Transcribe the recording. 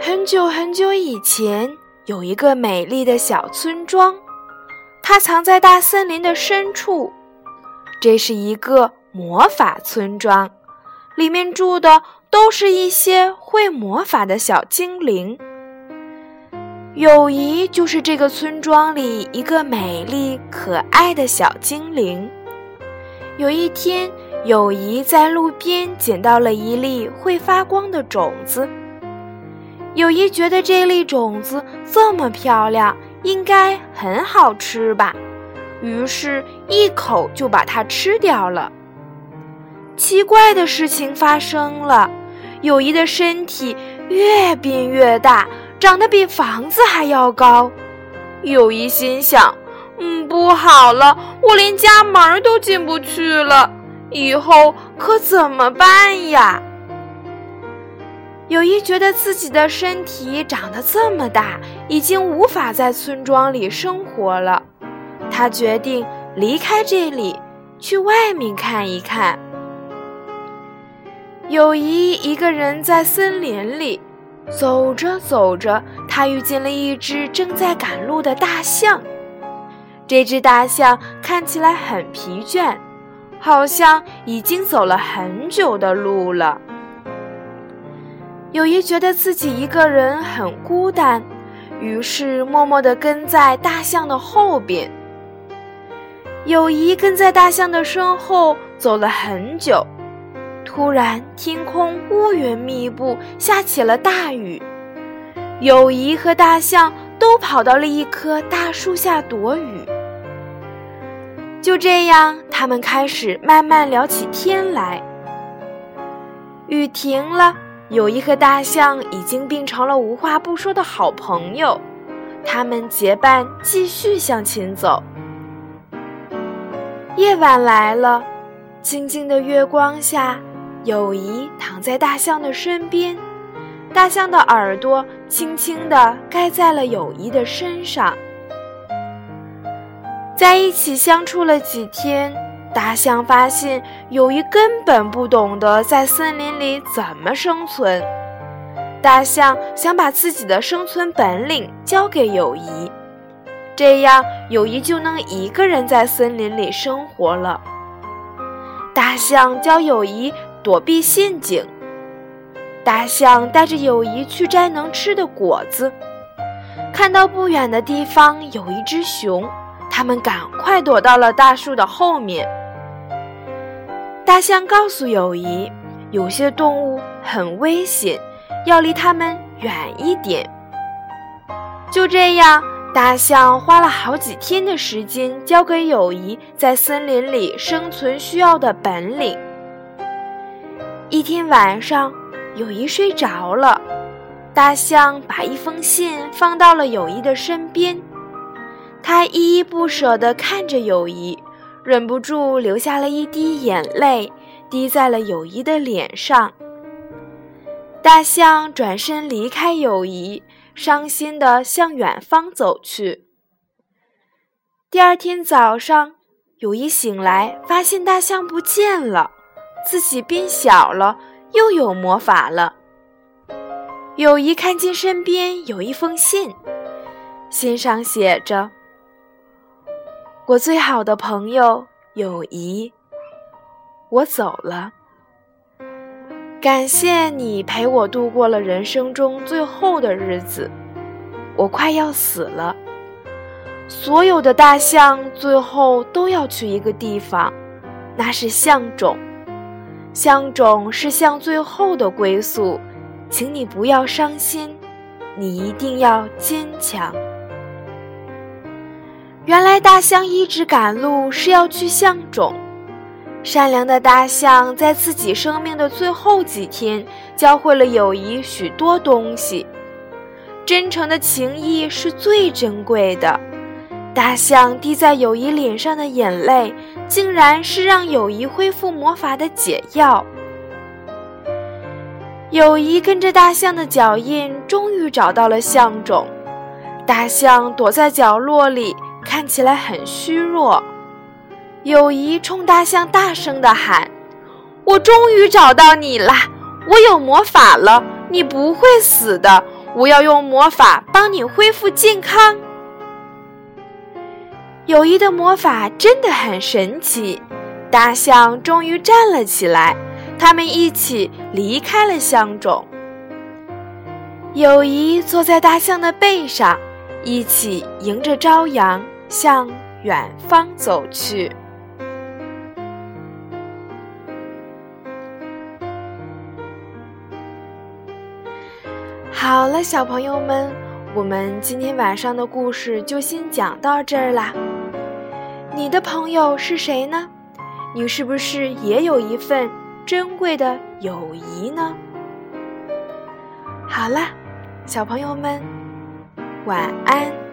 很久很久以前，有一个美丽的小村庄，它藏在大森林的深处。这是一个魔法村庄，里面住的都是一些会魔法的小精灵。友谊就是这个村庄里一个美丽可爱的小精灵。有一天，友谊在路边捡到了一粒会发光的种子。友谊觉得这粒种子这么漂亮，应该很好吃吧，于是，一口就把它吃掉了。奇怪的事情发生了，友谊的身体越变越大，长得比房子还要高。友谊心想。嗯，不好了，我连家门都进不去了，以后可怎么办呀？友谊觉得自己的身体长得这么大，已经无法在村庄里生活了。他决定离开这里，去外面看一看。友谊一个人在森林里走着走着，他遇见了一只正在赶路的大象。这只大象看起来很疲倦，好像已经走了很久的路了。友谊觉得自己一个人很孤单，于是默默地跟在大象的后边。友谊跟在大象的身后走了很久，突然天空乌云密布，下起了大雨。友谊和大象都跑到了一棵大树下躲雨。就这样，他们开始慢慢聊起天来。雨停了，友谊和大象已经变成了无话不说的好朋友。他们结伴继续向前走。夜晚来了，静静的月光下，友谊躺在大象的身边，大象的耳朵轻轻地盖在了友谊的身上。在一起相处了几天，大象发现友谊根本不懂得在森林里怎么生存。大象想把自己的生存本领教给友谊，这样友谊就能一个人在森林里生活了。大象教友谊躲避陷阱，大象带着友谊去摘能吃的果子，看到不远的地方有一只熊。他们赶快躲到了大树的后面。大象告诉友谊，有些动物很危险，要离它们远一点。就这样，大象花了好几天的时间，教给友谊在森林里生存需要的本领。一天晚上，友谊睡着了，大象把一封信放到了友谊的身边。他依依不舍地看着友谊，忍不住流下了一滴眼泪，滴在了友谊的脸上。大象转身离开友谊，伤心地向远方走去。第二天早上，友谊醒来，发现大象不见了，自己变小了，又有魔法了。友谊看见身边有一封信，信上写着。我最好的朋友友谊，我走了。感谢你陪我度过了人生中最后的日子。我快要死了。所有的大象最后都要去一个地方，那是象冢。象冢是象最后的归宿，请你不要伤心，你一定要坚强。原来大象一直赶路是要去象冢，善良的大象在自己生命的最后几天，教会了友谊许多东西。真诚的情谊是最珍贵的。大象滴在友谊脸上的眼泪，竟然是让友谊恢复魔法的解药。友谊跟着大象的脚印，终于找到了象种。大象躲在角落里，看起来很虚弱。友谊冲大象大声地喊：“我终于找到你了！我有魔法了，你不会死的！我要用魔法帮你恢复健康。”友谊的魔法真的很神奇，大象终于站了起来。他们一起离开了象种。友谊坐在大象的背上，一起迎着朝阳向远方走去。好了，小朋友们，我们今天晚上的故事就先讲到这儿啦。你的朋友是谁呢？你是不是也有一份珍贵的友谊呢？好了，小朋友们，晚安。